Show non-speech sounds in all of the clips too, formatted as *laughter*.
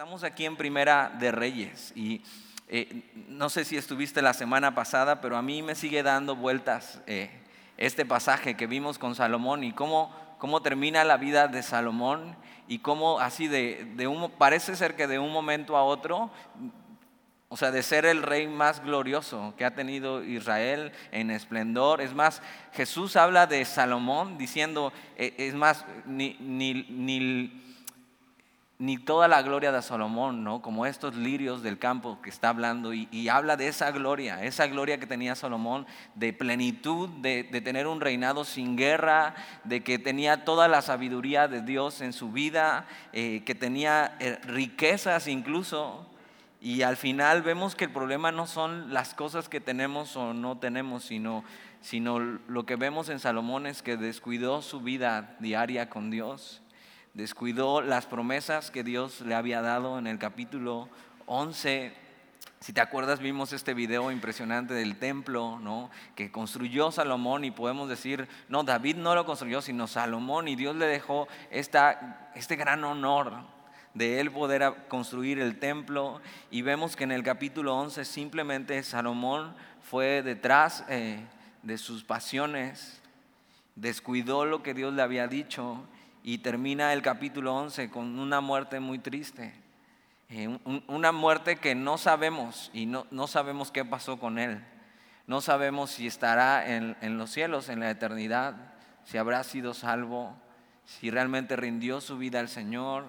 Estamos aquí en Primera de Reyes y eh, no sé si estuviste la semana pasada, pero a mí me sigue dando vueltas eh, este pasaje que vimos con Salomón y cómo, cómo termina la vida de Salomón y cómo así de, de un, parece ser que de un momento a otro, o sea, de ser el rey más glorioso que ha tenido Israel en esplendor. Es más, Jesús habla de Salomón diciendo, eh, es más, ni, ni, ni ni toda la gloria de Salomón, ¿no? Como estos lirios del campo que está hablando y, habla de esa gloria, esa gloria que tenía Salomón, de plenitud, de, tener un reinado sin guerra, de que tenía toda la sabiduría de Dios en su vida, eh, que tenía eh, riquezas incluso. Y al final vemos que el problema no son las cosas que tenemos o no tenemos, sino, sino lo que vemos en Salomón es que descuidó su vida diaria con Dios descuidó las promesas que Dios le había dado en el capítulo 11. Si te acuerdas, vimos este video impresionante del templo, ¿no? Que construyó Salomón y podemos decir, no, David no lo construyó, sino Salomón y Dios le dejó esta, este gran honor de él poder construir el templo y vemos que en el capítulo 11 simplemente Salomón fue detrás eh, de sus pasiones, descuidó lo que Dios le había dicho y termina el capítulo 11 con una muerte muy triste. Eh, una muerte que no sabemos y no, no, sabemos qué pasó con él. No sabemos si estará en, en, los cielos, en la eternidad, si habrá sido salvo, si realmente rindió su vida al Señor,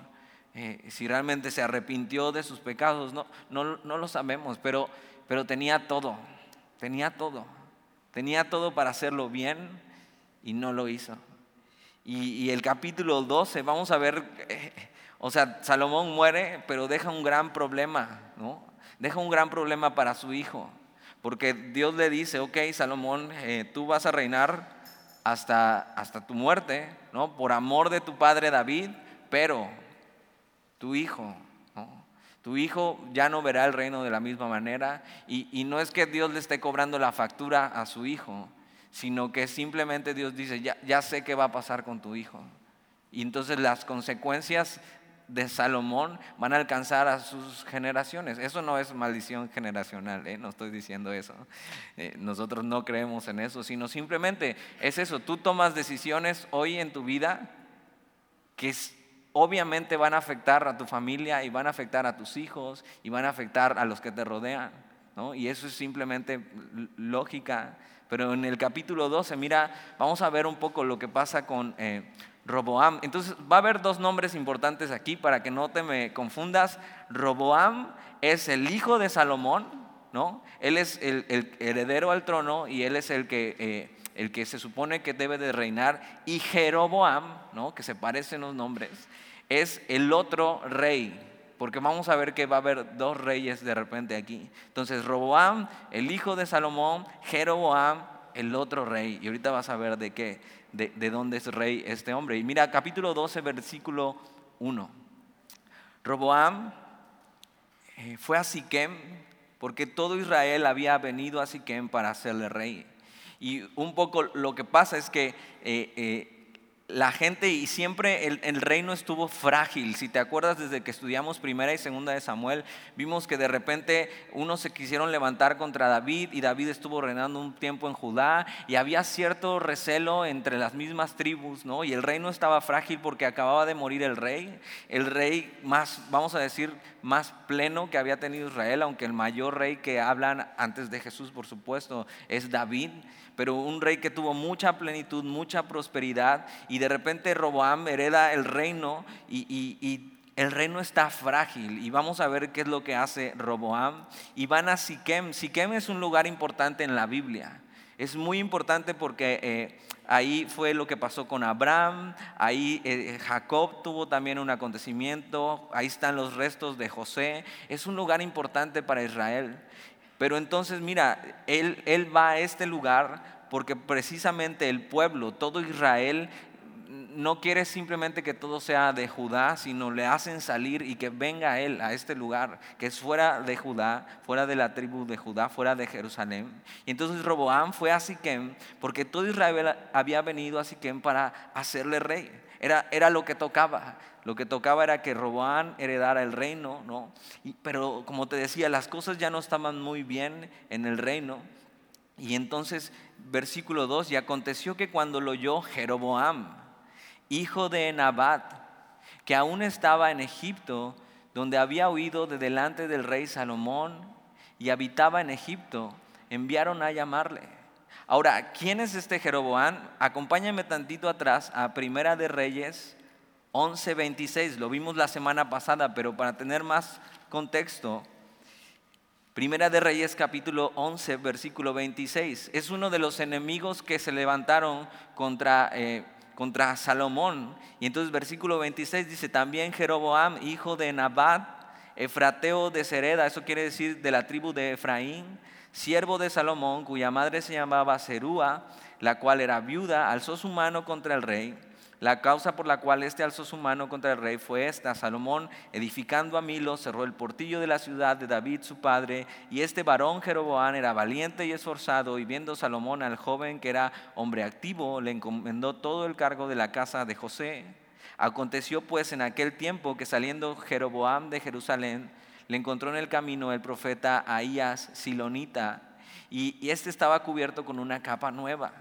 eh, si realmente se arrepintió de sus pecados. No, no, no lo sabemos, pero, pero tenía todo, tenía todo. Tenía todo para hacerlo bien y no lo hizo. Y, el capítulo 12, vamos a ver, eh, o sea, Salomón muere, pero deja un gran problema, ¿no? Deja un gran problema para su hijo, porque Dios le dice, ok, Salomón, eh, tú vas a reinar hasta, hasta tu muerte, ¿no? Por amor de tu padre David, pero tu hijo, Tu hijo ya no verá el reino de la misma manera y, y no es que Dios le esté cobrando la factura a su hijo, sino que simplemente Dios dice, ya, ya sé qué va a pasar con tu hijo. Y entonces las consecuencias de Salomón van a alcanzar a sus generaciones. Eso no es maldición generacional, ¿eh? no estoy diciendo eso. Eh, nosotros no creemos en eso, sino simplemente es eso. Tú tomas decisiones hoy en tu vida que obviamente van a afectar a tu familia y van a afectar a tus hijos y van a afectar a los que te rodean. Y eso es simplemente lógica pero en el capítulo 12, mira, vamos a ver un poco lo que pasa con eh, Roboam. Entonces va a haber dos nombres importantes aquí para que no te me confundas. Roboam es el hijo de Salomón, ¿no? Él es el, heredero al trono y él es el que, eh, el que se supone que debe de reinar. Y Jeroboam, ¿no? Que se parecen los nombres, es el otro rey, porque vamos a ver que va a haber dos reyes de repente aquí. Entonces, Roboam, el hijo de Salomón, Jeroboam, el otro rey. Y ahorita vas a ver de qué, de, dónde es rey este hombre. Y mira, capítulo 12, versículo 1. Roboam eh, fue a Siquem porque todo Israel había venido a Siquem para hacerle rey. Y un poco lo que pasa es que eh, eh, la gente y siempre el, reino estuvo frágil. Si te acuerdas desde que estudiamos primera y segunda de Samuel, vimos que de repente unos se quisieron levantar contra David y David estuvo reinando un tiempo en Judá y había cierto recelo entre las mismas tribus, ¿no? Y el reino estaba frágil porque acababa de morir el rey, el rey más, vamos a decir, más pleno que había tenido Israel, aunque el mayor rey que hablan antes de Jesús, por supuesto, es David pero un rey que tuvo mucha plenitud, mucha prosperidad, y de repente Roboam hereda el reino y, el reino está frágil. Y vamos a ver qué es lo que hace Roboam. Y van a Siquem. Siquem es un lugar importante en la Biblia. Es muy importante porque eh, ahí fue lo que pasó con Abraham, ahí eh, Jacob tuvo también un acontecimiento, ahí están los restos de José. Es un lugar importante para Israel. Pero entonces, mira, él, él va a este lugar porque precisamente el pueblo, todo Israel, no quiere simplemente que todo sea de Judá, sino le hacen salir y que venga él a este lugar, que es fuera de Judá, fuera de la tribu de Judá, fuera de Jerusalén. Y entonces Roboam fue a Siquem, porque todo Israel había venido a Siquem para hacerle rey. Era, era lo que tocaba. Lo que tocaba era que Roboán heredara el reino, ¿no? pero como te decía, las cosas ya no estaban muy bien en el reino. Y entonces, versículo 2, y aconteció que cuando lo oyó Jeroboam, hijo de Nabat, que aún estaba en Egipto, donde había huido de delante del rey Salomón y habitaba en Egipto, enviaron a llamarle. Ahora, ¿quién es este Jeroboam? Acompáñame tantito atrás a Primera de Reyes 11:26. Lo vimos la semana pasada, pero para tener más contexto, Primera de Reyes capítulo 11, versículo 26. Es uno de los enemigos que se levantaron contra, eh, contra Salomón. Y entonces versículo 26 dice, también Jeroboam, hijo de Nabat, Efrateo de Sereda, eso quiere decir de la tribu de Efraín, siervo de Salomón, cuya madre se llamaba Serúa, la cual era viuda, alzó su mano contra el rey la causa por la cual este alzó su mano contra el rey fue esta. Salomón, edificando a Milo, cerró el portillo de la ciudad de David, su padre, y este varón Jeroboán era valiente y esforzado, y viendo Salomón al joven que era hombre activo, le encomendó todo el cargo de la casa de José. Aconteció pues en aquel tiempo que saliendo Jeroboam de Jerusalén, le encontró en el camino el profeta Ahías Silonita, y, y este estaba cubierto con una capa nueva.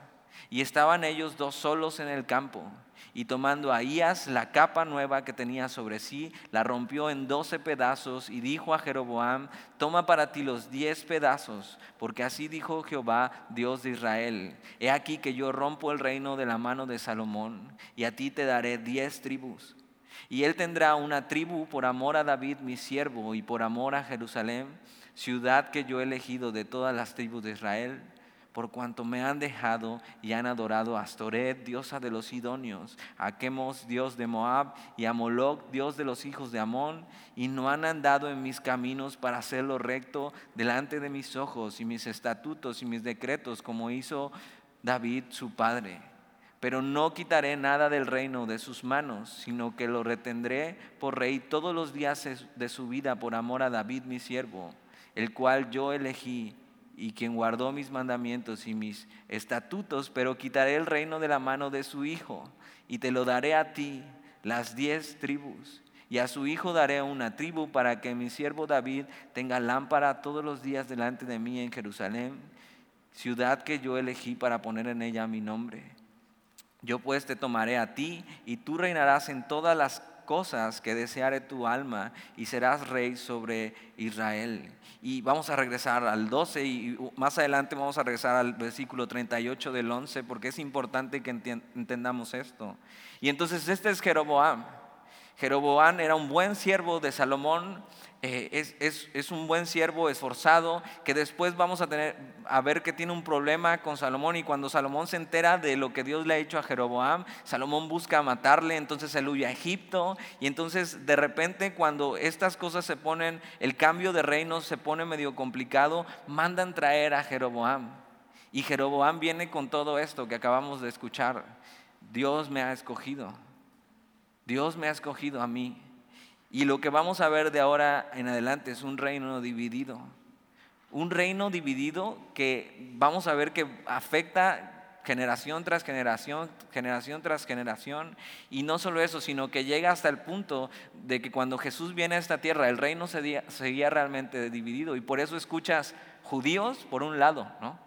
Y estaban ellos dos solos en el campo. Y tomando Ahías la capa nueva que tenía sobre sí, la rompió en doce pedazos y dijo a Jeroboam, toma para ti los diez pedazos, porque así dijo Jehová, Dios de Israel, he aquí que yo rompo el reino de la mano de Salomón, y a ti te daré diez tribus. Y él tendrá una tribu por amor a David mi siervo y por amor a Jerusalén, ciudad que yo he elegido de todas las tribus de Israel por cuanto me han dejado y han adorado a Astoret, diosa de los Idóneos, a Chemos, dios de Moab, y a Moloch, dios de los hijos de Amón, y no han andado en mis caminos para hacerlo recto delante de mis ojos y mis estatutos y mis decretos, como hizo David su padre. Pero no quitaré nada del reino de sus manos, sino que lo retendré por rey todos los días de su vida por amor a David mi siervo, el cual yo elegí y quien guardó mis mandamientos y mis estatutos, pero quitaré el reino de la mano de su hijo y te lo daré a ti, las diez tribus. Y a su hijo daré una tribu para que mi siervo David tenga lámpara todos los días delante de mí en Jerusalén, ciudad que yo elegí para poner en ella mi nombre. Yo pues te tomaré a ti y tú reinarás en todas las cosas que deseare tu alma y serás rey sobre Israel. Y vamos a regresar al 12 y más adelante vamos a regresar al versículo 38 del 11 porque es importante que entendamos esto. Y entonces este es Jeroboam. Jeroboam era un buen siervo de Salomón eh, es, un buen siervo esforzado, que después vamos a, tener, a ver que tiene un problema con Salomón y cuando Salomón se entera de lo que Dios le ha hecho a Jeroboam, Salomón busca matarle, entonces él huye a Egipto y entonces de repente cuando estas cosas se ponen, el cambio de reino se pone medio complicado, mandan traer a Jeroboam. Y Jeroboam viene con todo esto que acabamos de escuchar. Dios me ha escogido. Dios me ha escogido a mí y lo que vamos a ver de ahora en adelante es un reino dividido. Un reino dividido que vamos a ver que afecta generación tras generación, generación tras generación. Y no solo eso, sino que llega hasta el punto de que cuando Jesús viene a esta tierra, el reino seguía, realmente dividido. Y por eso escuchas judíos por un lado, ¿no?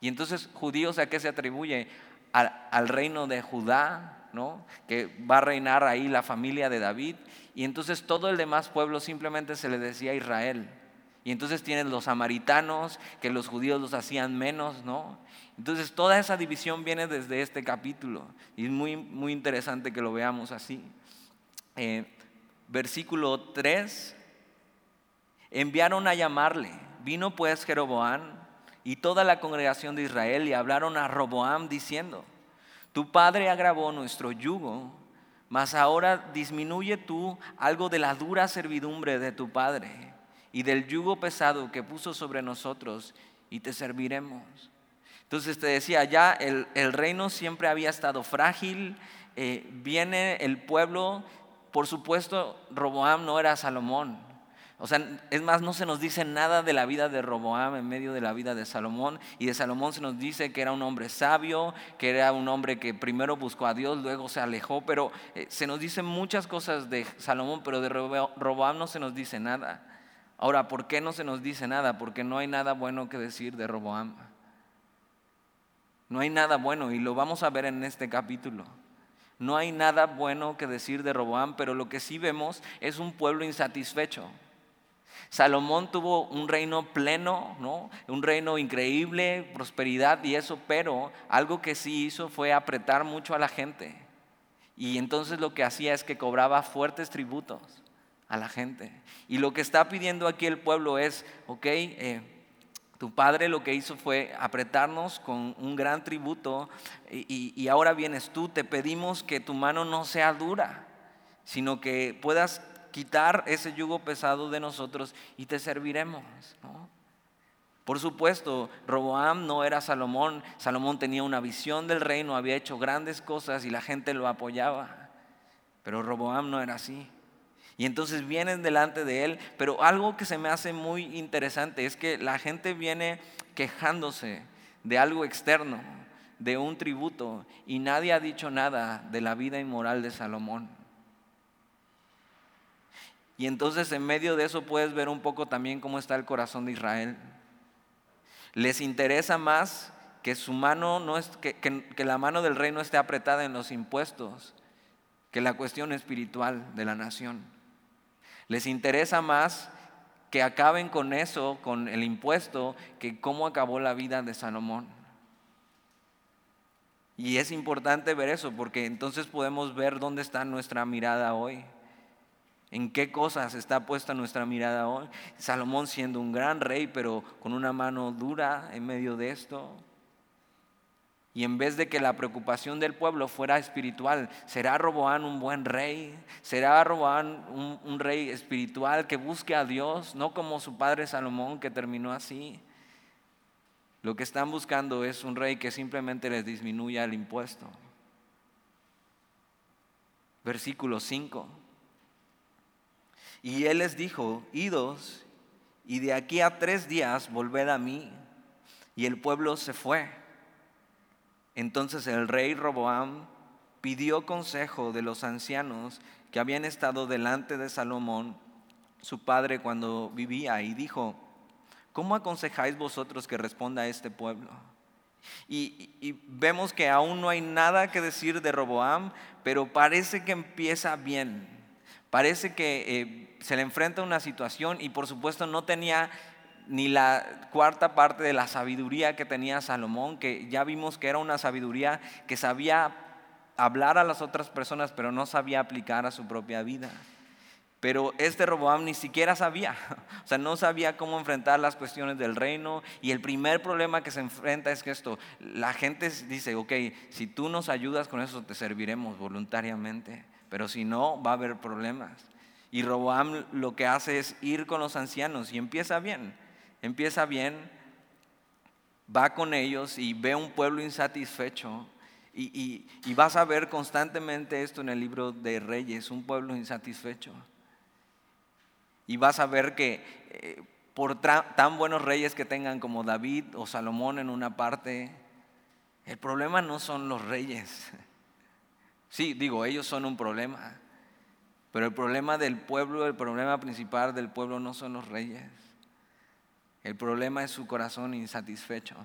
Y entonces judíos a qué se atribuye? Al, al reino de Judá, Que va a reinar ahí la familia de David y entonces todo el demás pueblo simplemente se le decía Israel. Y entonces tienen los samaritanos, que los judíos los hacían menos, ¿no? Entonces toda esa división viene desde este capítulo. Y es muy, muy interesante que lo veamos así. Eh, versículo 3, enviaron a llamarle. Vino pues Jeroboam y toda la congregación de Israel y hablaron a Roboam diciendo, tu padre agravó nuestro yugo mas ahora disminuye tú algo de la dura servidumbre de tu Padre y del yugo pesado que puso sobre nosotros y te serviremos. Entonces te decía, ya el, reino siempre había estado frágil, eh, viene el pueblo, por supuesto, Roboam no era Salomón, O sea, es más, no se nos dice nada de la vida de Roboam en medio de la vida de Salomón. Y de Salomón se nos dice que era un hombre sabio, que era un hombre que primero buscó a Dios, luego se alejó. Pero eh, se nos dicen muchas cosas de Salomón, pero de Roboam no se nos dice nada. Ahora, ¿por qué no se nos dice nada? Porque no hay nada bueno que decir de Roboam. No hay nada bueno y lo vamos a ver en este capítulo. No hay nada bueno que decir de Roboam, pero lo que sí vemos es un pueblo insatisfecho. Salomón tuvo un reino pleno, ¿no? un reino increíble, prosperidad y eso, pero algo que sí hizo fue apretar mucho a la gente. Y entonces lo que hacía es que cobraba fuertes tributos a la gente. Y lo que está pidiendo aquí el pueblo es, ok, eh, tu padre lo que hizo fue apretarnos con un gran tributo y, y, ahora vienes tú, te pedimos que tu mano no sea dura, sino que puedas quitar ese yugo pesado de nosotros y te serviremos. Por supuesto, Roboam no era Salomón. Salomón tenía una visión del reino, había hecho grandes cosas y la gente lo apoyaba. Pero Roboam no era así. Y entonces vienen delante de él, pero algo que se me hace muy interesante es que la gente viene quejándose de algo externo, de un tributo, y nadie ha dicho nada de la vida inmoral de Salomón. Y entonces en medio de eso puedes ver un poco también cómo está el corazón de Israel. Les interesa más que su mano no es, que, que la mano del rey no esté apretada en los impuestos que la cuestión espiritual de la nación. Les interesa más que acaben con eso, con el impuesto, que cómo acabó la vida de Salomón. Y es importante ver eso porque entonces podemos ver dónde está nuestra mirada hoy. ¿En qué cosas está puesta nuestra mirada hoy? Salomón siendo un gran rey, pero con una mano dura en medio de esto. Y en vez de que la preocupación del pueblo fuera espiritual, ¿será Roboán un buen rey? ¿Será Roboán un, un, rey espiritual que busque a Dios, no como su padre Salomón que terminó así? Lo que están buscando es un rey que simplemente les disminuya el impuesto. Versículo 5. Y él les dijo, idos, y de aquí a tres días volved a mí. Y el pueblo se fue. Entonces el rey Roboam pidió consejo de los ancianos que habían estado delante de Salomón, su padre, cuando vivía, y dijo, ¿cómo aconsejáis vosotros que responda a este pueblo? Y, y, vemos que aún no hay nada que decir de Roboam, pero parece que empieza bien. Parece que eh, se le enfrenta a una situación y por supuesto no tenía ni la cuarta parte de la sabiduría que tenía Salomón, que ya vimos que era una sabiduría que sabía hablar a las otras personas, pero no sabía aplicar a su propia vida. Pero este Roboam ni siquiera sabía, *laughs* o sea, no sabía cómo enfrentar las cuestiones del reino. Y el primer problema que se enfrenta es que esto, la gente dice, ok, si tú nos ayudas con eso, te serviremos voluntariamente pero si no, va a haber problemas. Y Roboam lo que hace es ir con los ancianos y empieza bien, empieza bien, va con ellos y ve un pueblo insatisfecho. Y, vas a ver constantemente esto en el libro de Reyes, un pueblo insatisfecho. Y vas a ver que eh, por tan buenos reyes que tengan como David o Salomón en una parte, el problema no son los reyes. *laughs* Sí, digo, ellos son un problema, pero el problema del pueblo, el problema principal del pueblo no son los reyes. El problema es su corazón insatisfecho.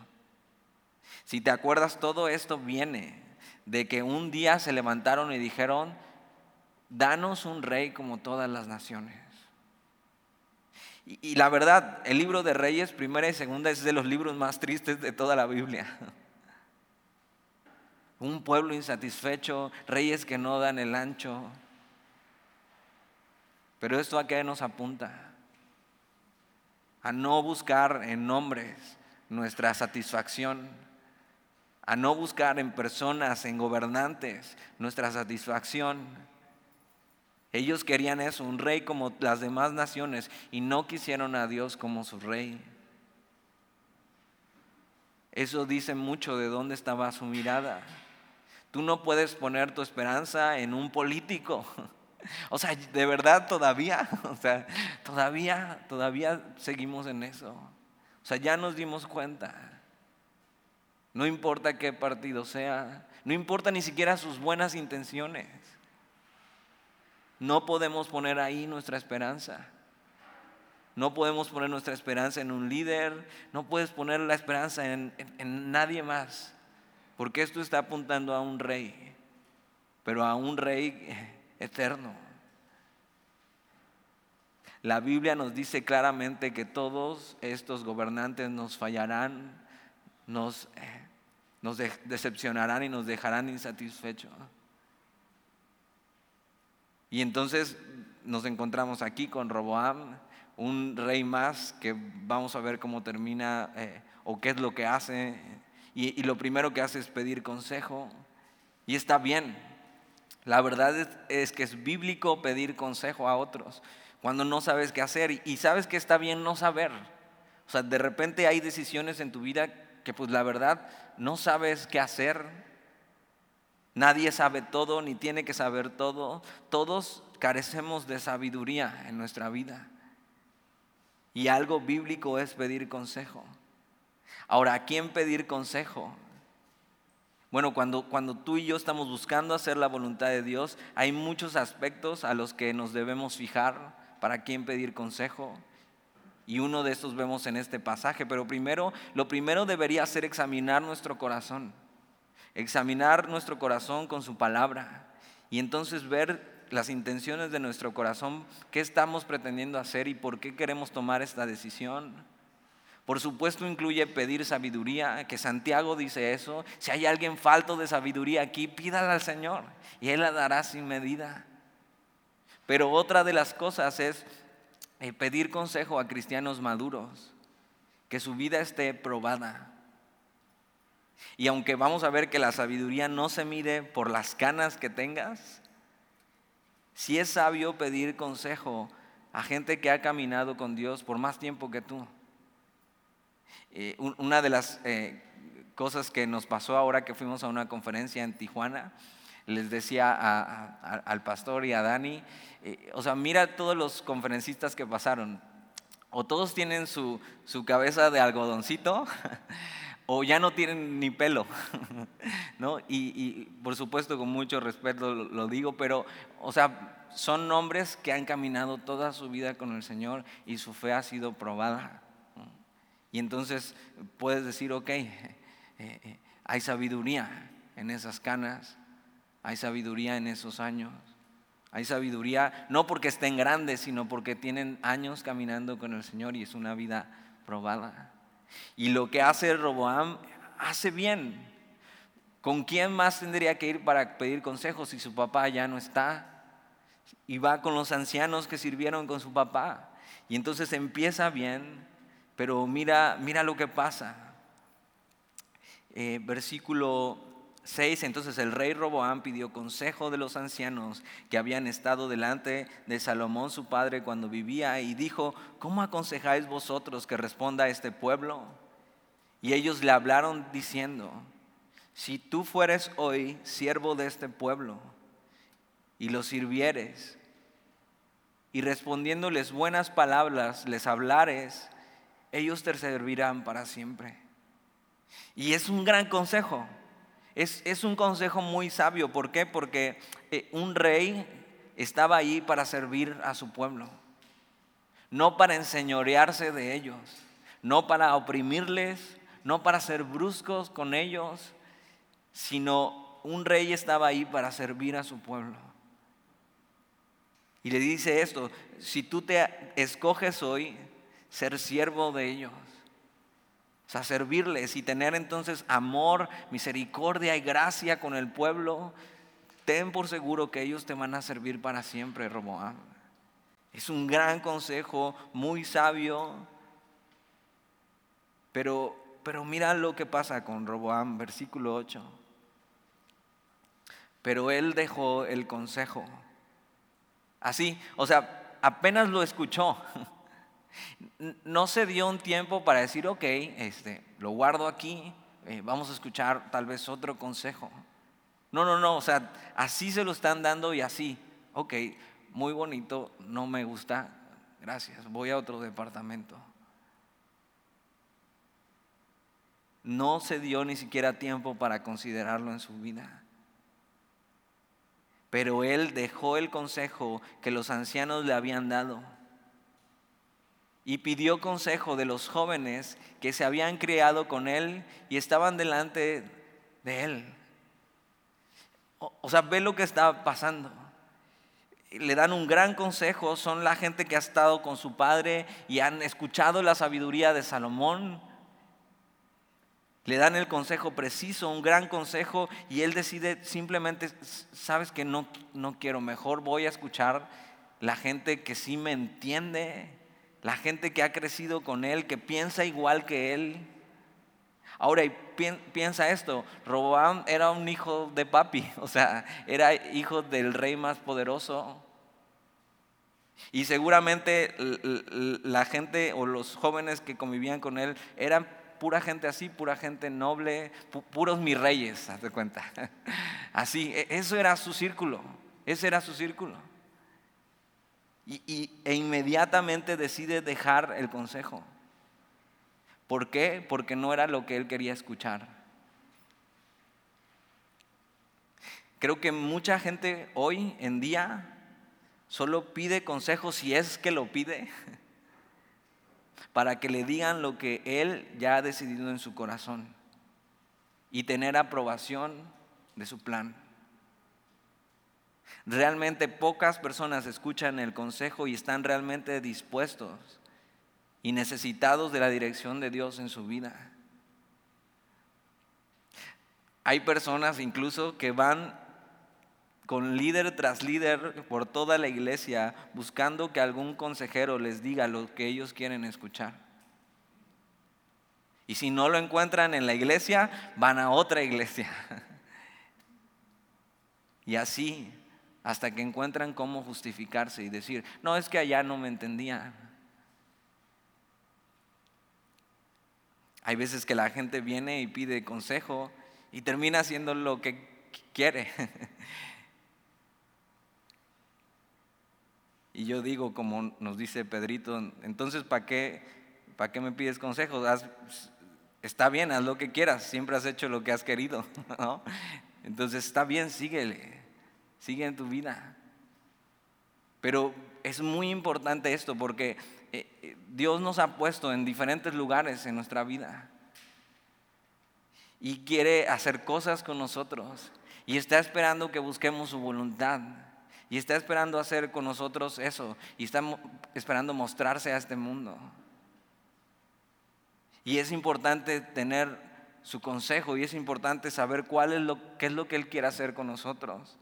Si te acuerdas, todo esto viene de que un día se levantaron y dijeron, danos un rey como todas las naciones. Y, la verdad, el libro de Reyes, primera y segunda, es de los libros más tristes de toda la Biblia un pueblo insatisfecho, reyes que no dan el ancho. Pero esto a qué nos apunta? A no buscar en nombres nuestra satisfacción, a no buscar en personas, en gobernantes, nuestra satisfacción. Ellos querían eso, un rey como las demás naciones, y no quisieron a Dios como su rey. Eso dice mucho de dónde estaba su mirada. Tú no puedes poner tu esperanza en un político. *laughs* O sea, de verdad todavía, *laughs* o sea, todavía, todavía seguimos en eso. O sea, ya nos dimos cuenta. No importa qué partido sea, no importa ni siquiera sus buenas intenciones. No podemos poner ahí nuestra esperanza. No podemos poner nuestra esperanza en un líder, no puedes poner la esperanza en, en, nadie más, porque esto está apuntando a un rey, pero a un rey eterno. La Biblia nos dice claramente que todos estos gobernantes nos fallarán, nos, decepcionarán y nos dejarán insatisfechos. Y entonces nos encontramos aquí con Roboam, un rey más que vamos a ver cómo termina eh, o qué es lo que hace. Y, lo primero que hace es pedir consejo. Y está bien. La verdad es, que es bíblico pedir consejo a otros cuando no sabes qué hacer. Y, sabes que está bien no saber. O sea, de repente hay decisiones en tu vida que pues la verdad no sabes qué hacer. Nadie sabe todo ni tiene que saber todo. Todos carecemos de sabiduría en nuestra vida. Y algo bíblico es pedir consejo. Ahora, ¿a quién pedir consejo? Bueno, cuando, cuando tú y yo estamos buscando hacer la voluntad de Dios, hay muchos aspectos a los que nos debemos fijar para quién pedir consejo. Y uno de estos vemos en este pasaje. Pero primero, lo primero debería ser examinar nuestro corazón. Examinar nuestro corazón con su palabra. Y entonces ver las intenciones de nuestro corazón, qué estamos pretendiendo hacer y por qué queremos tomar esta decisión. Por supuesto incluye pedir sabiduría, que Santiago dice eso. Si hay alguien falto de sabiduría aquí, pídala al Señor y Él la dará sin medida. Pero otra de las cosas es eh, pedir consejo a cristianos maduros, que su vida esté probada. Y aunque vamos a ver que la sabiduría no se mide por las canas que tengas, si es sabio pedir consejo a gente que ha caminado con Dios por más tiempo que tú. Eh, una de las eh, cosas que nos pasó ahora que fuimos a una conferencia en Tijuana, les decía al pastor y a Dani, eh, o sea, mira todos los conferencistas que pasaron, o todos tienen su, su cabeza de algodoncito, *laughs* o ya no tienen ni pelo, *laughs* ¿no? Y, por supuesto con mucho respeto lo, digo, pero, o sea, son hombres que han caminado toda su vida con el Señor y su fe ha sido probada. Y entonces puedes decir, ok, eh, eh, hay sabiduría en esas canas, hay sabiduría en esos años, hay sabiduría no porque estén grandes, sino porque tienen años caminando con el Señor y es una vida probada. Y lo que hace Roboam hace bien. ¿Con quién más tendría que ir para pedir consejos si su papá ya no está? Y va con los ancianos que sirvieron con su papá. Y entonces empieza bien, pero mira, mira lo que pasa. Eh, versículo 6, entonces el rey Roboam pidió consejo de los ancianos que habían estado delante de Salomón su padre cuando vivía y dijo, ¿cómo aconsejáis vosotros que responda a este pueblo? Y ellos le hablaron diciendo, si tú fueres hoy siervo de este pueblo y los sirvieres y respondiéndoles buenas palabras les hablares, ellos te servirán para siempre. Y es un gran consejo. Es, un consejo muy sabio. ¿Por qué? Porque eh, un rey estaba ahí para servir a su pueblo, no para enseñorearse de ellos, no para oprimirles, no para ser bruscos con ellos, sino un rey estaba ahí para servir a su pueblo. Y le dice esto, si tú te escoges hoy ser siervo de ellos, sea, servirles y tener entonces amor, misericordia y gracia con el pueblo, ten por seguro que ellos te van a servir para siempre, Roboam. Es un gran consejo, muy sabio, pero, pero mira lo que pasa con Roboam, versículo 8. Pero él dejó el consejo. Así, o sea, apenas lo escuchó. *laughs* No se dio un tiempo para decir, ok, este, lo guardo aquí, eh, vamos a escuchar tal vez otro consejo. No, no, no, o sea, así se lo están dando y así, ok, muy bonito, no me gusta, gracias, voy a otro departamento. No se dio ni siquiera tiempo para considerarlo en su vida. Pero él dejó el consejo que los ancianos le habían dado y pidió consejo de los jóvenes que se habían criado con él y estaban delante de él. O, sea, ve lo que está pasando. Le dan un gran consejo, son la gente que ha estado con su padre y han escuchado la sabiduría de Salomón. Le dan el consejo preciso, un gran consejo, y él decide simplemente, sabes que no, no quiero, mejor voy a escuchar la gente que sí me entiende, la gente que ha crecido con él, que piensa igual que él. Ahora, piensa esto, Roboam era un hijo de papi, *laughs* o sea, era hijo del rey más poderoso. Y seguramente la gente o los jóvenes que convivían con él eran pura gente así, pura gente noble, puros mis reyes, hazte cuenta. *laughs* Así, e, eso era su círculo, ese era su círculo. Y, e inmediatamente decide dejar el consejo. ¿Por qué? Porque no era lo que él quería escuchar. Creo que mucha gente hoy en día solo pide consejos si es que lo pide, *laughs* para que le digan lo que él ya ha decidido en su corazón y tener aprobación de su plan. Realmente pocas personas escuchan el consejo y están realmente dispuestos y necesitados de la dirección de Dios en su vida. Hay personas incluso que van con líder tras líder por toda la iglesia buscando que algún consejero les diga lo que ellos quieren escuchar. Y si no lo encuentran en la iglesia, van a otra iglesia. *laughs* Y así hasta que encuentran cómo justificarse y decir, no, es que allá no me entendía. Hay veces que la gente viene y pide consejo y termina haciendo lo que quiere. *laughs* y yo digo, como nos dice Pedrito, entonces ¿para qué, qué me pides consejo? está bien, haz lo que quieras, siempre has hecho lo que has querido. *laughs* Entonces está bien, síguele sigue en tu vida. Pero es muy importante esto porque eh, eh, Dios nos ha puesto en diferentes lugares en nuestra vida y quiere hacer cosas con nosotros y está esperando que busquemos su voluntad y está esperando hacer con nosotros eso y está esperando mostrarse a este mundo. Y es importante tener su consejo y es importante saber cuál es lo, qué es lo que Él quiere hacer con nosotros.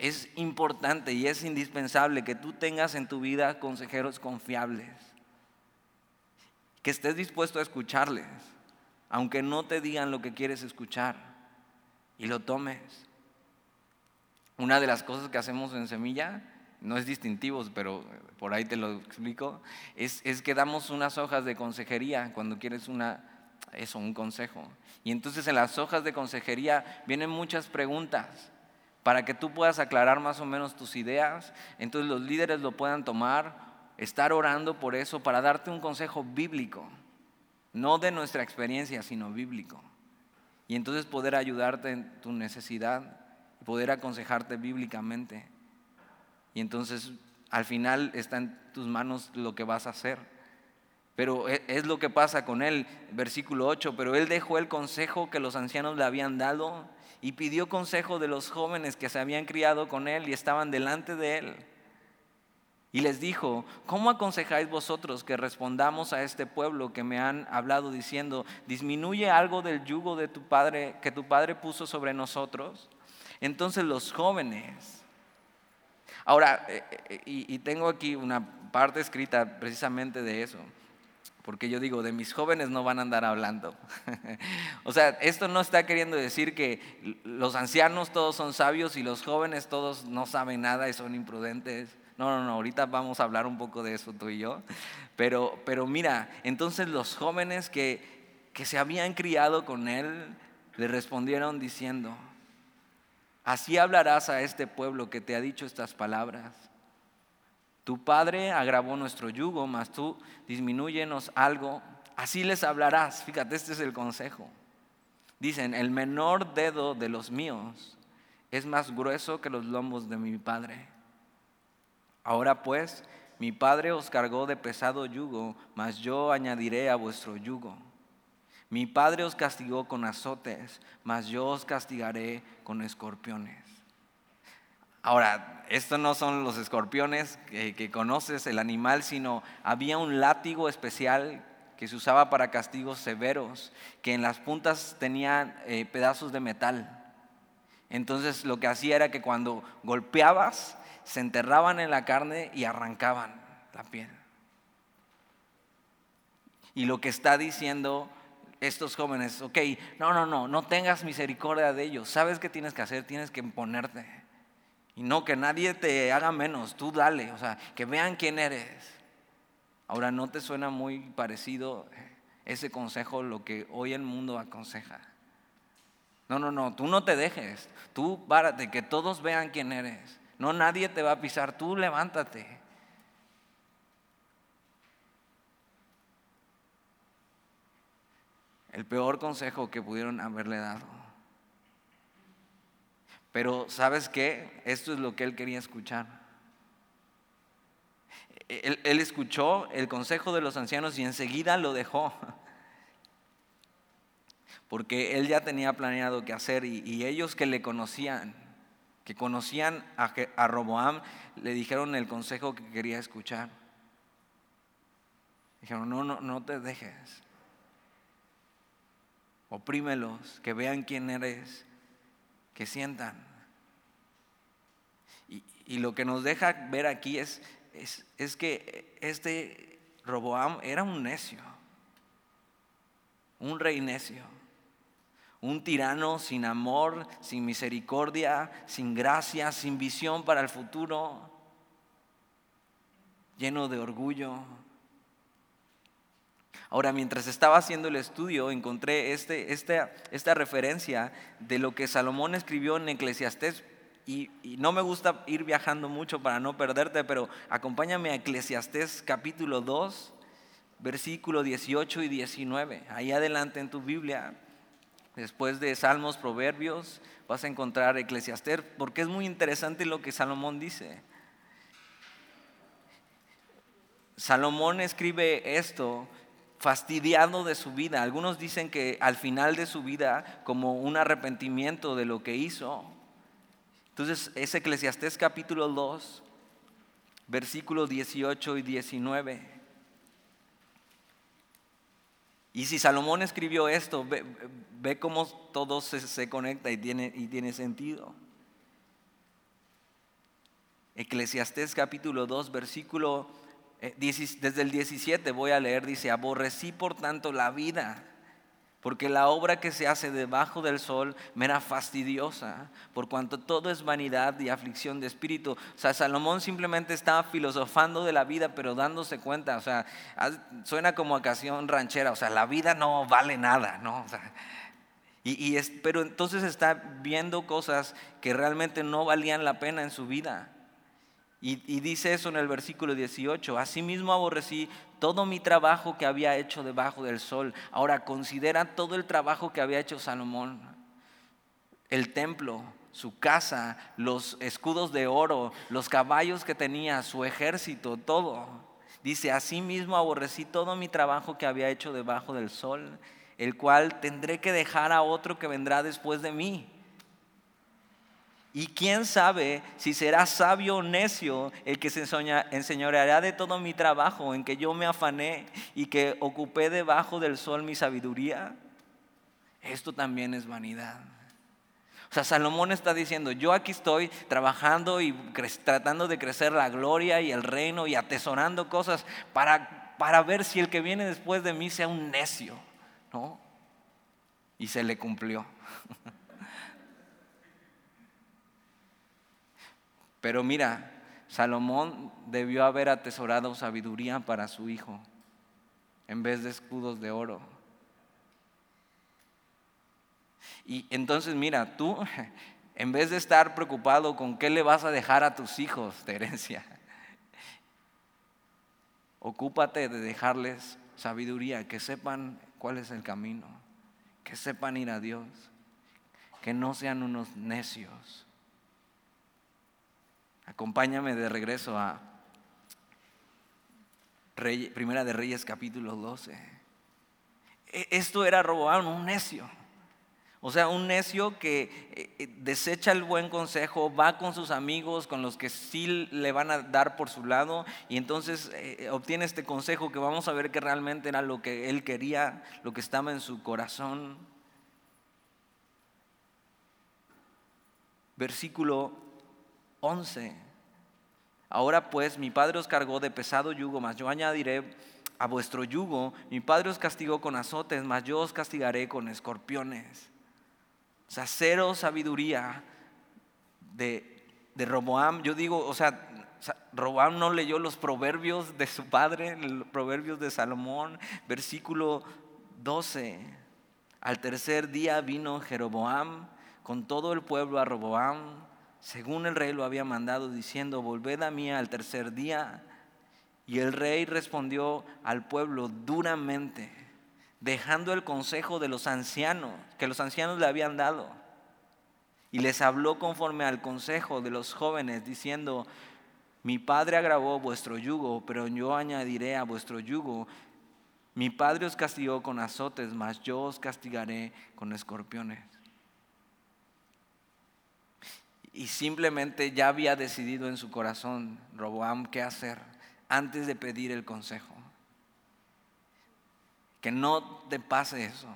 Es importante y es indispensable que tú tengas en tu vida consejeros confiables, que estés dispuesto a escucharles, aunque no te digan lo que quieres escuchar, y lo tomes. Una de las cosas que hacemos en Semilla, no es distintivos, pero por ahí te lo explico, es, es que damos unas hojas de consejería cuando quieres una, eso, un consejo. Y entonces en las hojas de consejería vienen muchas preguntas para que tú puedas aclarar más o menos tus ideas, entonces los líderes lo puedan tomar, estar orando por eso, para darte un consejo bíblico, no de nuestra experiencia, sino bíblico. Y entonces poder ayudarte en tu necesidad, poder aconsejarte bíblicamente. Y entonces al final está en tus manos lo que vas a hacer. Pero e, es lo que pasa con él, versículo 8, pero él dejó el consejo que los ancianos le habían dado y pidió consejo de los jóvenes que se habían criado con él y estaban delante de él. Y les dijo, ¿cómo aconsejáis vosotros que respondamos a este pueblo que me han hablado diciendo, disminuye algo del yugo de tu padre que tu padre puso sobre nosotros? Entonces los jóvenes, ahora, eh, eh, y, y tengo aquí una parte escrita precisamente de eso. Porque yo digo, de mis jóvenes no van a andar hablando. *laughs* o sea, esto no está queriendo decir que los ancianos todos son sabios y los jóvenes todos no saben nada y son imprudentes. No, no, no, ahorita vamos a hablar un poco de eso tú y yo. Pero, pero mira, entonces los jóvenes que, que se habían criado con él le respondieron diciendo, Así hablarás a este pueblo que te ha dicho estas palabras. Tu padre agravó nuestro yugo, mas tú disminúyenos algo. Así les hablarás. Fíjate, este es el consejo. Dicen, el menor dedo de los míos es más grueso que los lomos de mi padre. Ahora pues, mi padre os cargó de pesado yugo, mas yo añadiré a vuestro yugo. Mi padre os castigó con azotes, mas yo os castigaré con escorpiones. Ahora, estos no son los escorpiones que, conoces, el animal, sino había un látigo especial que se usaba para castigos severos, que en las puntas tenían eh, pedazos de metal. Entonces lo que hacía era que cuando golpeabas, se enterraban en la carne y arrancaban la piel. Y lo que está diciendo estos jóvenes, ok, no, no, no, no tengas misericordia de ellos. ¿Sabes qué tienes que hacer? Tienes que imponerte. Y no que nadie te haga menos, tú dale, o sea, que vean quién eres. Ahora, ¿no te suena muy parecido ese consejo lo que hoy el mundo aconseja? No, no, no, tú no te dejes, tú párate, que todos vean quién eres. No, nadie te va a pisar, tú levántate. El peor consejo que pudieron haberle dado. Pero ¿sabes qué? Esto es lo que él quería escuchar. Él, escuchó el consejo de los ancianos y enseguida lo dejó. Porque él ya tenía planeado qué hacer y, ellos que le conocían, que conocían a, a Roboam, le dijeron el consejo que quería escuchar. Dijeron, no, no, no te dejes oprímelos, que vean quién eres, que sientan. Y, lo que nos deja ver aquí es, es, es que este Roboam era un necio, un rey necio, un tirano sin amor, sin misericordia, sin gracia, sin visión para el futuro, lleno de orgullo, Ahora, mientras estaba haciendo el estudio, encontré este, esta referencia de lo que Salomón escribió en Eclesiastés. Y, y, no me gusta ir viajando mucho para no perderte, pero acompáñame a Eclesiastés capítulo 2, versículo 18 y 19. Ahí adelante en tu Biblia, después de Salmos, Proverbios, vas a encontrar Eclesiastés, porque es muy interesante lo que Salomón dice. Salomón escribe esto fastidiado de su vida. Algunos dicen que al final de su vida como un arrepentimiento de lo que hizo. Entonces es Eclesiastés capítulo 2, versículos 18 y 19. Y si Salomón escribió esto, ve, cómo todo se, conecta y tiene, y tiene sentido. Eclesiastés capítulo 2, versículo desde el 17 voy a leer, dice, aborrecí por tanto la vida, porque la obra que se hace debajo del sol me era fastidiosa, por cuanto todo es vanidad y aflicción de espíritu. O sea, Salomón simplemente estaba filosofando de la vida, pero dándose cuenta, o sea, suena como ocasión ranchera, o sea, la vida no vale nada, ¿no? y, pero entonces está viendo cosas que realmente no valían la pena en su vida. Y, dice eso en el versículo 18, asimismo aborrecí todo mi trabajo que había hecho debajo del sol. Ahora considera todo el trabajo que había hecho Salomón. El templo, su casa, los escudos de oro, los caballos que tenía, su ejército, todo. Dice, asimismo aborrecí todo mi trabajo que había hecho debajo del sol, el cual tendré que dejar a otro que vendrá después de mí y quién sabe si será sabio o necio el que se enseñoreará de todo mi trabajo en que yo me afané y que ocupé debajo del sol mi sabiduría. Esto también es vanidad. O sea, Salomón está diciendo, yo aquí estoy trabajando y tratando de crecer la gloria y el reino y atesorando cosas para, para ver si el que viene después de mí sea un necio. ¿no? Y se le cumplió. *laughs* Pero mira, Salomón debió haber atesorado sabiduría para su hijo en vez de escudos de oro. Y entonces mira, tú *laughs* en vez de estar preocupado con qué le vas a dejar a tus hijos *laughs* de herencia, ocúpate de dejarles sabiduría, que sepan cuál es el camino, que sepan ir a Dios, que no sean unos necios. Acompáñame de regreso a Primera de Reyes capítulo 12. E, esto era Roboam, un necio. O sea, un necio que eh, eh, desecha el buen consejo, va con sus amigos, con los que sí le van a dar por su lado, y entonces eh, obtiene este consejo que vamos a ver que realmente era lo que él quería, lo que estaba en su corazón. Versículo 11. Ahora pues mi padre os cargó de pesado yugo, mas yo añadiré a vuestro yugo. Mi padre os castigó con azotes, mas yo os castigaré con escorpiones. O sea, cero sabiduría de, de Roboam. Yo digo, o sea, Roboam no leyó los proverbios de su padre, los proverbios de Salomón, versículo 12. Al tercer día vino Jeroboam con todo el pueblo a Roboam, según el rey lo había mandado, diciendo, volved a mí al tercer día. Y el rey respondió al pueblo duramente dejando el consejo de los ancianos, que los ancianos le habían dado. Y les habló conforme al consejo de los jóvenes, diciendo, mi padre agravó vuestro yugo, pero yo añadiré a vuestro yugo. Mi padre os castigó con azotes, mas yo os castigaré con escorpiones. Y simplemente ya había decidido en su corazón Roboam qué hacer antes de pedir el consejo. Que no te pase eso.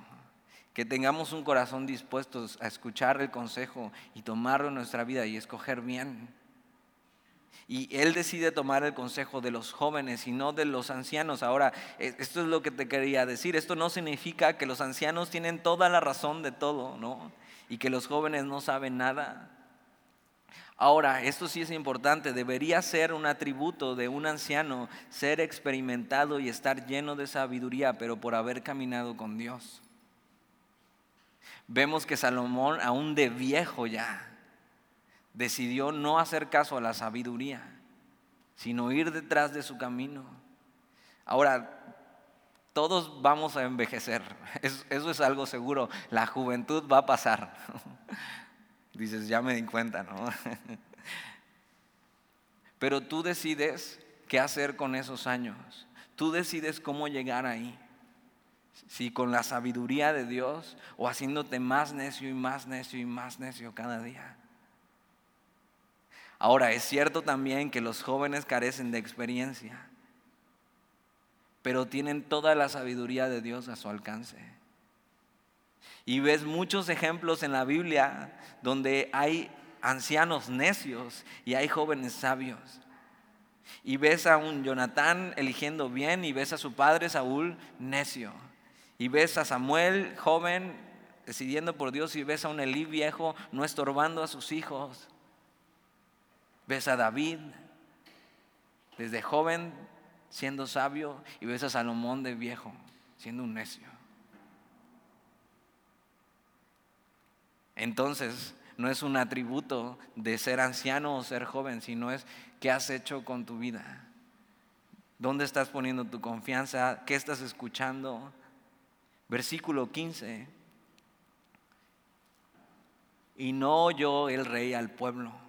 Que tengamos un corazón dispuesto a escuchar el consejo y tomarlo en nuestra vida y escoger bien. Y él decide tomar el consejo de los jóvenes y no de los ancianos. Ahora, e, esto es lo que te quería decir. Esto no significa que los ancianos tienen toda la razón de todo, ¿no? Y que los jóvenes no saben nada. Ahora, esto sí es importante, debería ser un atributo de un anciano ser experimentado y estar lleno de sabiduría, pero por haber caminado con Dios. Vemos que Salomón, aún de viejo ya, decidió no hacer caso a la sabiduría, sino ir detrás de su camino. Ahora, todos vamos a envejecer, *laughs* eso es algo seguro, la juventud va a pasar. *laughs* Dices, ya me di cuenta, ¿no? *laughs* Pero tú decides qué hacer con esos años. Tú decides cómo llegar ahí. Si con la sabiduría de Dios o haciéndote más necio y más necio y más necio cada día. Ahora, es cierto también que los jóvenes carecen de experiencia, pero tienen toda la sabiduría de Dios a su alcance. Y ves muchos ejemplos en la Biblia donde hay ancianos necios y hay jóvenes sabios. Y ves a un Jonatán eligiendo bien y ves a su padre Saúl necio. Y ves a Samuel joven decidiendo por Dios y ves a un Elí viejo no estorbando a sus hijos. Ves a David desde joven siendo sabio y ves a Salomón de viejo siendo un necio. Entonces, no es un atributo de ser anciano o ser joven, sino es qué has hecho con tu vida. ¿Dónde estás poniendo tu confianza? ¿Qué estás escuchando? Versículo 15. Y no oyó el rey al pueblo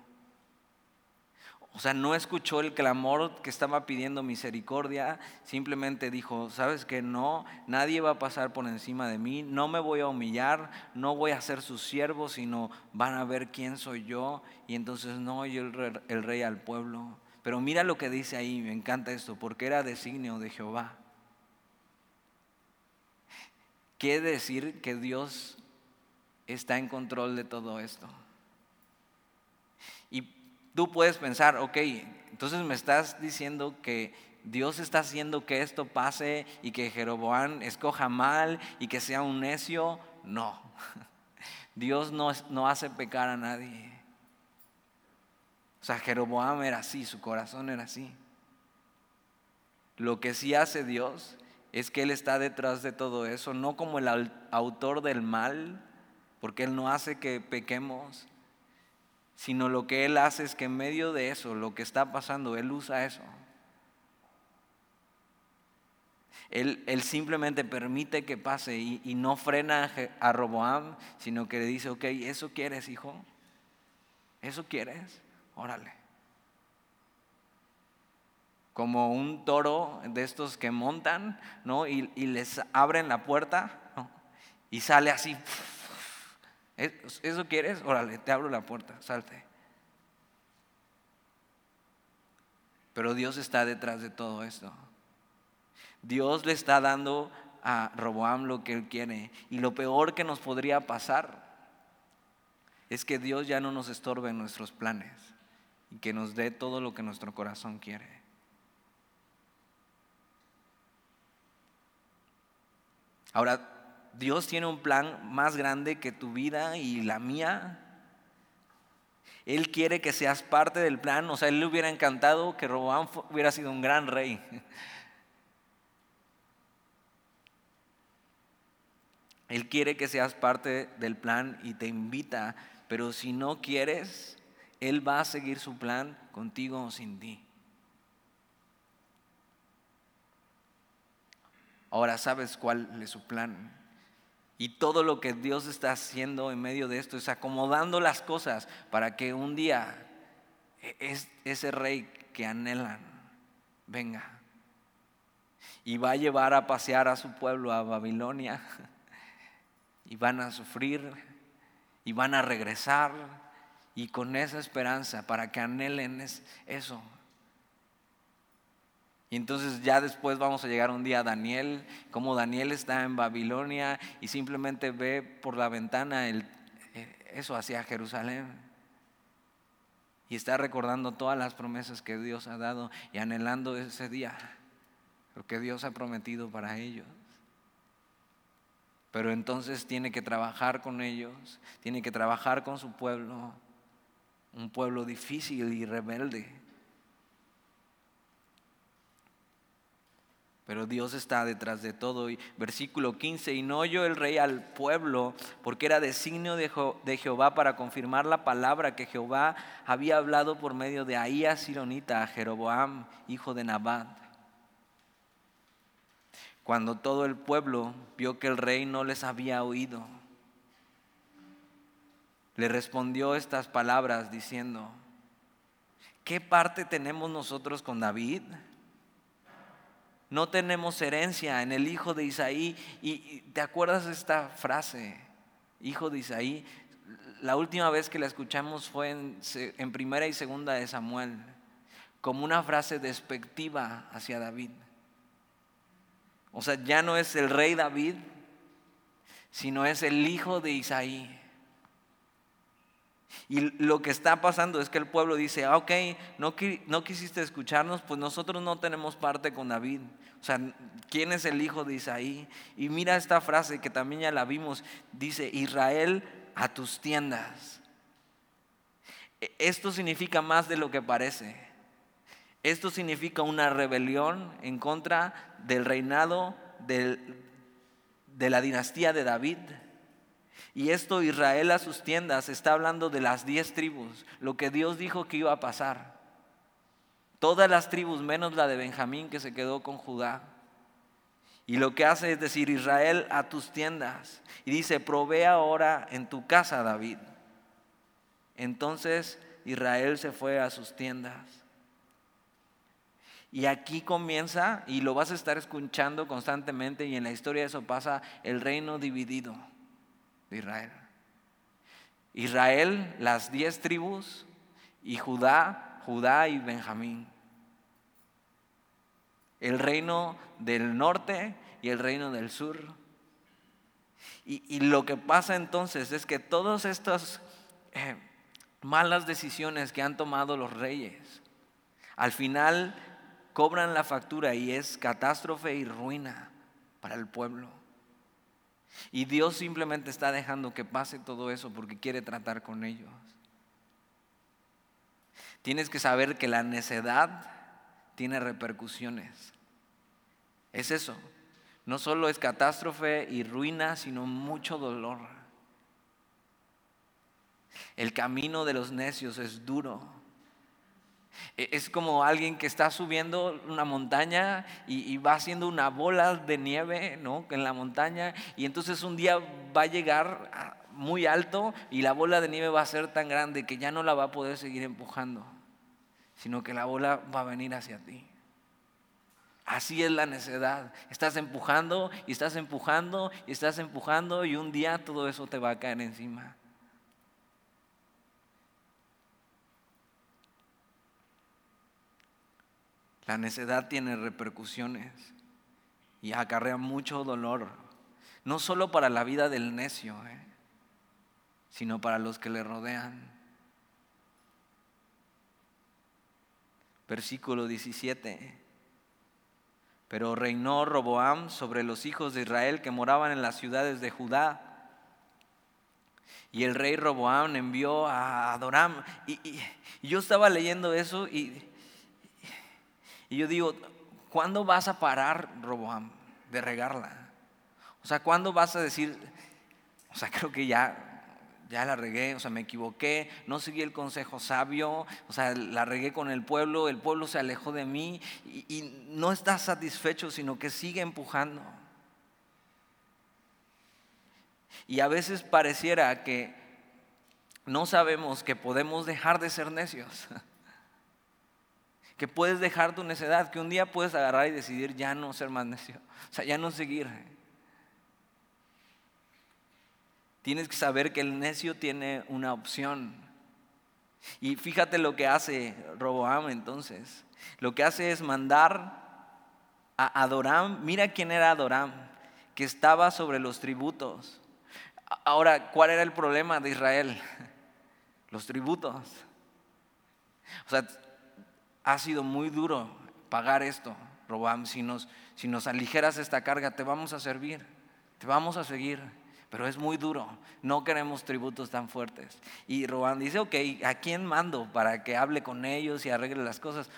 o sea, no escuchó el clamor que estaba pidiendo misericordia, simplemente dijo, sabes que no, nadie va a pasar por encima de mí, no me voy a humillar, no voy a ser su siervo, sino van a ver quién soy yo. Y entonces no oyó el, el rey al pueblo. Pero mira lo que dice ahí, me encanta esto, porque era designio de Jehová. Quiere decir que Dios está en control de todo esto. Tú puedes pensar, ok, entonces me estás diciendo que Dios está haciendo que esto pase y que Jeroboam escoja mal y que sea un necio. No, *laughs* Dios no, no hace pecar a nadie. O sea, Jeroboam era así, su corazón era así. Lo que sí hace Dios es que Él está detrás de todo eso, no como el autor del mal, porque Él no hace que pequemos, sino lo que Él hace es que en medio de eso, lo que está pasando, Él usa eso. Él, él simplemente permite que pase y, y no frena a Roboam, sino que le dice, ok, ¿eso quieres, hijo? ¿Eso quieres? Órale. Como un toro de estos que montan, ¿no? Y, y les abren la puerta, ¿no? Y sale así. ¿Eso quieres? Órale, te abro la puerta, salte. Pero Dios está detrás de todo esto. Dios le está dando a Roboam lo que él quiere. Y lo peor que nos podría pasar es que Dios ya no nos estorbe en nuestros planes y que nos dé todo lo que nuestro corazón quiere. Ahora, Dios tiene un plan más grande que tu vida y la mía. Él quiere que seas parte del plan. O sea, él le hubiera encantado que Roboam hubiera sido un gran rey. *laughs* Él quiere que seas parte del plan y te invita, pero si no quieres, Él va a seguir su plan contigo o sin ti. Ahora sabes cuál es su plan. Y todo lo que Dios está haciendo en medio de esto es acomodando las cosas para que un día e-, ese rey que anhelan venga. Y va a llevar a pasear a su pueblo a Babilonia. *laughs* Y van a sufrir. Y van a regresar. Y con esa esperanza para que anhelen eso. Y entonces ya después vamos a llegar un día a Daniel, como Daniel está en Babilonia y simplemente ve por la ventana el, eh, eso hacia Jerusalén. Y está recordando todas las promesas que Dios ha dado y anhelando ese día, lo que Dios ha prometido para ellos. Pero entonces tiene que trabajar con ellos, tiene que trabajar con su pueblo, un pueblo difícil y rebelde Pero Dios está detrás de todo. Y versículo 15, y no oyó el rey al pueblo, porque era designio de, Jehová para confirmar la palabra que Jehová había hablado por medio de Ahías Sironita a Jeroboam, hijo de Nabat. Cuando todo el pueblo vio que el rey no les había oído, le respondió estas palabras diciendo, ¿qué parte tenemos nosotros con David? No tenemos herencia en el hijo de Isaí. Y, te acuerdas esta frase, hijo de Isaí. La última vez que la escuchamos fue en, en primera y segunda de Samuel, como una frase despectiva hacia David. O sea, ya no es el rey David, sino es el hijo de Isaí. Y lo que está pasando es que el pueblo dice, ah, ok, no, no quisiste escucharnos, pues nosotros no tenemos parte con David. O sea, ¿quién es el hijo de Isaí? Y mira esta frase que también ya la vimos, dice, Israel a tus tiendas. E, esto significa más de lo que parece. Esto significa una rebelión en contra del reinado de la dinastía de David. Y esto Israel a sus tiendas está hablando de las diez tribus, lo que Dios dijo que iba a pasar. Todas las tribus menos la de Benjamín que se quedó con Judá. Y lo que hace es decir, Israel a tus tiendas. Y dice, provee ahora en tu casa, David. Entonces Israel se fue a sus tiendas. Y aquí comienza, y lo vas a estar escuchando constantemente, y en la historia eso pasa, el reino dividido Israel. Israel, las diez tribus, y Judá, Judá y Benjamín. El reino del norte y el reino del sur. Y, lo que pasa entonces es que todas estas eh, malas decisiones que han tomado los reyes, al final cobran la factura y es catástrofe y ruina para el pueblo. Y Dios simplemente está dejando que pase todo eso porque quiere tratar con ellos. Tienes que saber que la necedad tiene repercusiones. Es eso. No solo es catástrofe y ruina, sino mucho dolor. El camino de los necios es duro. E, es como alguien que está subiendo una montaña y, va haciendo una bola de nieve ¿no? en la montaña y entonces un día va a llegar muy alto y la bola de nieve va a ser tan grande que ya no la va a poder seguir empujando, sino que la bola va a venir hacia ti. Así es la necedad. Estás empujando y estás empujando y estás empujando y un día todo eso te va a caer encima. La necedad tiene repercusiones y acarrea mucho dolor, no solo para la vida del necio, ¿eh? sino para los que le rodean. Versículo 17. Pero reinó Roboam sobre los hijos de Israel que moraban en las ciudades de Judá. Y el rey Roboam envió a Adoram. Y, yo estaba leyendo eso y, y yo digo, ¿cuándo vas a parar, Roboam, de regarla? O sea, ¿cuándo vas a decir, o sea, *laughs* creo que ya ya la regué, o sea, me equivoqué, no seguí el consejo sabio, o sea, la regué con el pueblo, el pueblo se alejó de mí y, no está satisfecho, sino que sigue empujando. Y a veces pareciera que no sabemos que podemos dejar de ser necios, *laughs* que puedes dejar tu necedad, que un día puedes agarrar y decidir ya no ser más necio, o sea, ya no seguir. Tienes que saber que el necio tiene una opción. Y fíjate lo que hace Roboam entonces. Lo que hace es mandar a Adoram. Mira quién era Adoram, que estaba sobre los tributos. Ahora, ¿cuál era el problema de Israel? *laughs* Los tributos. O sea, ha sido muy duro pagar esto, Roboam. Si nos, si nos aligeras esta carga, te vamos a servir, te vamos a seguir pero es muy duro. No queremos tributos tan fuertes. Y Robán dice, ok, ¿a quién mando para que hable con ellos y arregle las cosas?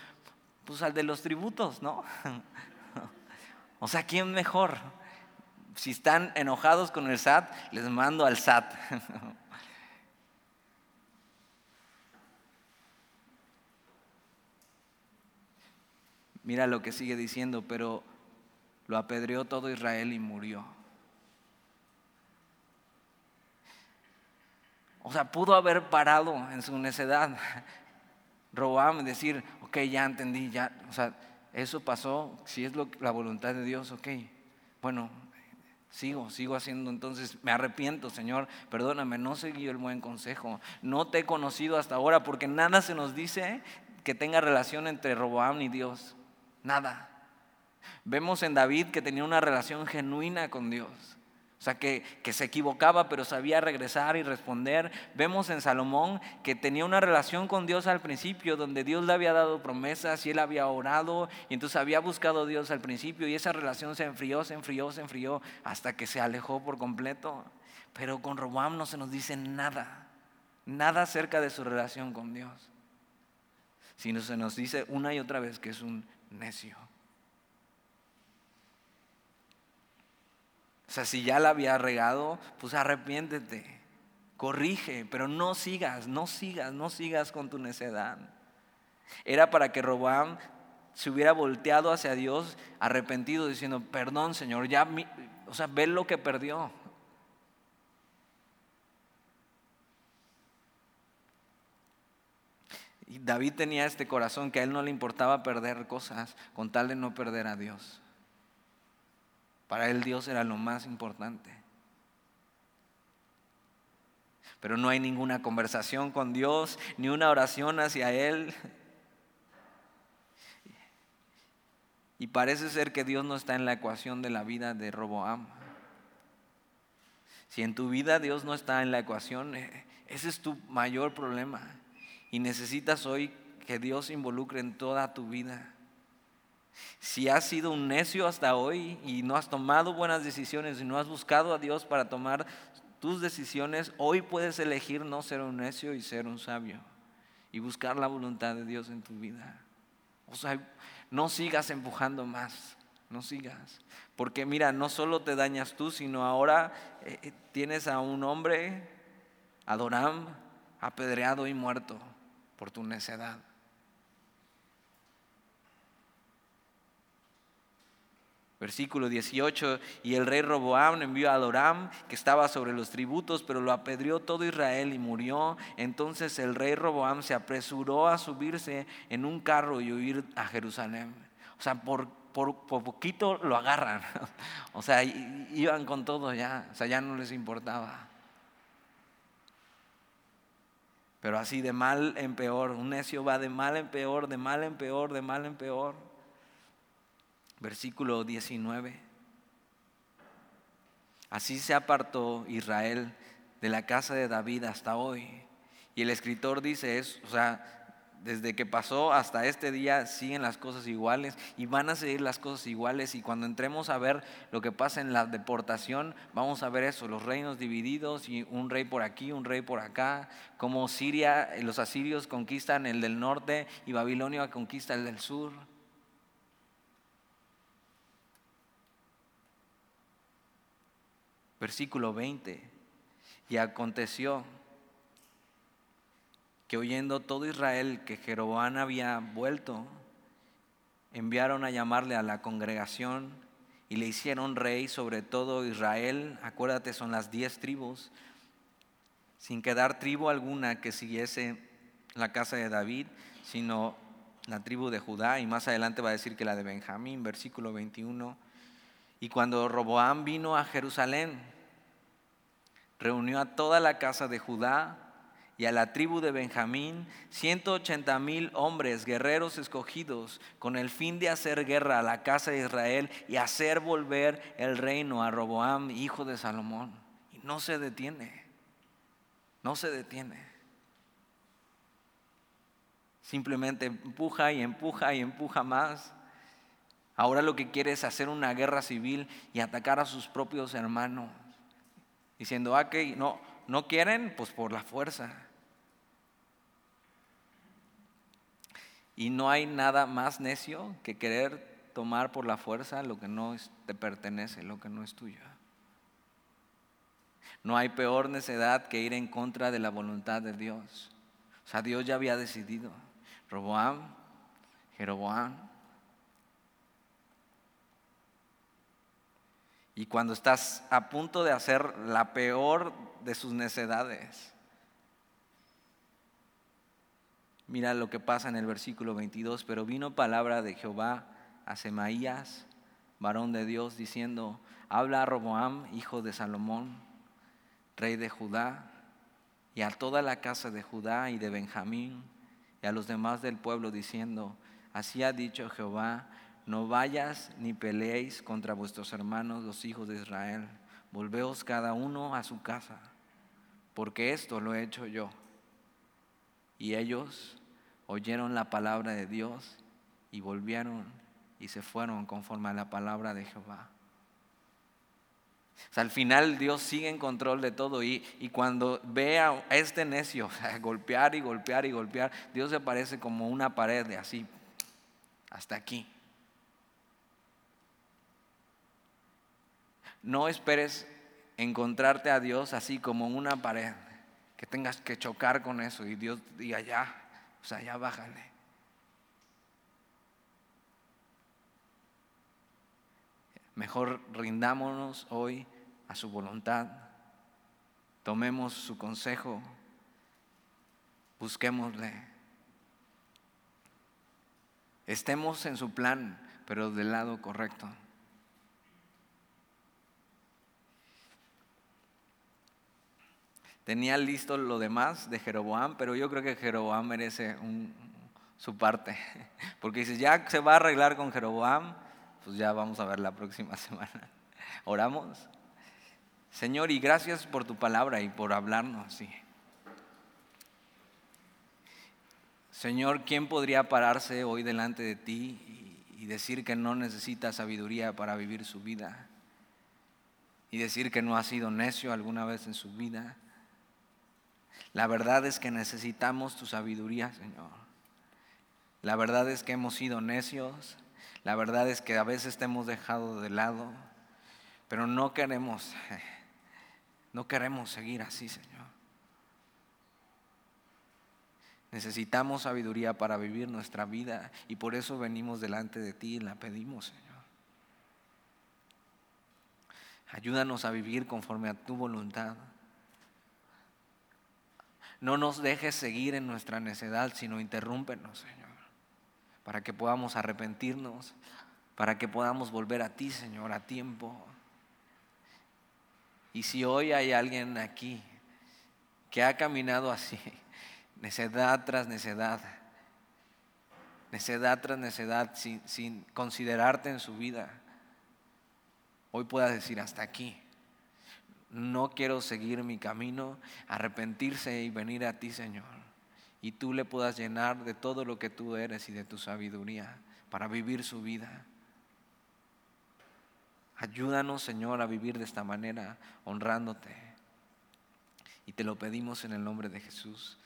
Pues al de los tributos, ¿no? *laughs* o sea, ¿quién mejor? Si están enojados con el SAT, les mando al SAT. *laughs* Mira lo que sigue diciendo, pero lo apedreó todo Israel y murió. O sea, pudo haber parado en su necedad. *laughs* Roboam decir, ok, ya entendí, ya, o sea, eso pasó, si es la voluntad de Dios, ok, bueno, sigo, sigo haciendo, entonces me arrepiento, Señor, perdóname, no seguí el buen consejo, no te he conocido hasta ahora, porque nada se nos dice que tenga relación entre Roboam y Dios, nada. Vemos en David que tenía una relación genuina con Dios. O sea, que, se equivocaba, pero sabía regresar y responder. Vemos en Salomón que tenía una relación con Dios al principio, donde Dios le había dado promesas y él había orado, y entonces había buscado a Dios al principio, y esa relación se enfrió, se enfrió, se enfrió, hasta que se alejó por completo. Pero con Robam no se nos dice nada, nada acerca de su relación con Dios, sino se nos dice una y otra vez que es un necio. O sea, si ya la había regado, pues arrepiéntete, corrige, pero no sigas, no sigas, no sigas con tu necedad. Era para que Robán se hubiera volteado hacia Dios arrepentido, diciendo, perdón Señor, ya, o sea, ve lo que perdió. Y David tenía este corazón que a él no le importaba perder cosas con tal de no perder a Dios. Para él Dios era lo más importante. Pero no hay ninguna conversación con Dios, ni una oración hacia Él. Y parece ser que Dios no está en la ecuación de la vida de Roboam. Si en tu vida Dios no está en la ecuación, eh, ese es tu mayor problema. Y necesitas hoy que Dios involucre en toda tu vida. Si has sido un necio hasta hoy y no has tomado buenas decisiones y no has buscado a Dios para tomar tus decisiones, hoy puedes elegir no ser un necio y ser un sabio y buscar la voluntad de Dios en tu vida. O sea, no sigas empujando más, no sigas. Porque mira, no solo te dañas tú, sino ahora eh, eh, tienes a un hombre, Adoram, apedreado y muerto por tu necedad. Versículo 18, y el rey Roboam envió a Adoram, que estaba sobre los tributos, pero lo apedreó todo Israel y murió. Entonces el rey Roboam se apresuró a subirse en un carro y huir a Jerusalén. O sea, por, por, poquito lo agarran. *laughs* O sea, iban con todo ya, o sea, ya no les importaba. Pero así de mal en peor, un necio va de mal en peor, de mal en peor, de mal en peor versículo 19. Así se apartó Israel de la casa de David hasta hoy. Y el escritor dice eso, o sea, desde que pasó hasta este día siguen las cosas iguales y van a seguir las cosas iguales y cuando entremos a ver lo que pasa en la deportación, vamos a ver eso, los reinos divididos y un rey por aquí, un rey por acá, como Siria, los asirios conquistan el del norte y Babilonia conquista el del sur. Versículo 20. Y aconteció que oyendo todo Israel que Jeroboam había vuelto, enviaron a llamarle a la congregación y le hicieron rey sobre todo Israel. Acuérdate, son las diez tribus, sin quedar tribu alguna que siguiese la casa de David, sino la tribu de Judá. Y más adelante va a decir que la de Benjamín, versículo 21 y cuando Roboam vino a Jerusalén, reunió a toda la casa de Judá y a la tribu de Benjamín, 180 mil hombres, guerreros escogidos, con el fin de hacer guerra a la casa de Israel y hacer volver el reino a Roboam, hijo de Salomón. Y no se detiene, no se detiene. Simplemente empuja y empuja y empuja más. Ahora lo que quiere es hacer una guerra civil y atacar a sus propios hermanos. Diciendo, ah, que no, no quieren, pues por la fuerza. Y no hay nada más necio que querer tomar por la fuerza lo que no te pertenece, lo que no es tuyo. No hay peor necedad que ir en contra de la voluntad de Dios. O sea, Dios ya había decidido. Roboam, Jeroboam, Y cuando estás a punto de hacer la peor de sus necedades, mira lo que pasa en el versículo 22, pero vino palabra de Jehová a Semaías, varón de Dios, diciendo, habla a Roboam, hijo de Salomón, rey de Judá, y a toda la casa de Judá y de Benjamín, y a los demás del pueblo, diciendo, así ha dicho Jehová, no vayas ni peleéis contra vuestros hermanos, los hijos de Israel. Volveos cada uno a su casa, porque esto lo he hecho yo. Y ellos oyeron la palabra de Dios y volvieron y se fueron conforme a la palabra de Jehová. al final Dios sigue en control de todo y, y cuando ve a este necio *laughs* golpear y golpear y golpear, Dios se parece como una pared de así, hasta aquí. No esperes encontrarte a Dios así como una pared, que tengas que chocar con eso y Dios diga ya, o sea, ya bájale. Mejor rindámonos hoy a su voluntad, tomemos su consejo, busquémosle, estemos en su plan, pero del lado correcto. Tenía listo lo demás de Jeroboam, pero yo creo que Jeroboam merece su parte. *laughs* Porque dice, ya se va a arreglar con Jeroboam, pues ya vamos a ver la próxima *laughs* semana. Oramos. Señor, y gracias por tu palabra y por hablarnos. Señor, ¿quién podría pararse hoy delante de ti y decir que no necesita sabiduría para vivir su vida? Y decir que no ha sido necio alguna vez en su vida la verdad es que necesitamos tu sabiduría, Señor. La verdad es que hemos sido necios. La verdad es que a veces te hemos dejado de lado. Pero no queremos, *laughs* no queremos seguir así, Señor. Necesitamos sabiduría para vivir nuestra vida y por eso venimos delante de ti y la pedimos, Señor. Ayúdanos a vivir conforme a tu voluntad. No nos dejes seguir en nuestra necedad, sino interrúmpenos, Señor, para que podamos arrepentirnos, para que podamos volver a ti, Señor, a tiempo. Y si hoy hay alguien aquí que ha caminado así, necedad tras necedad, necedad tras necedad, sin, sin considerarte en su vida, hoy pueda decir hasta aquí. No quiero seguir mi camino, arrepentirse y venir a ti, Señor. Y tú le puedas llenar de todo lo que tú eres y de tu sabiduría para vivir su vida. Ayúdanos, Señor, a vivir de esta manera, honrándote. Y te lo pedimos en el nombre de Jesús.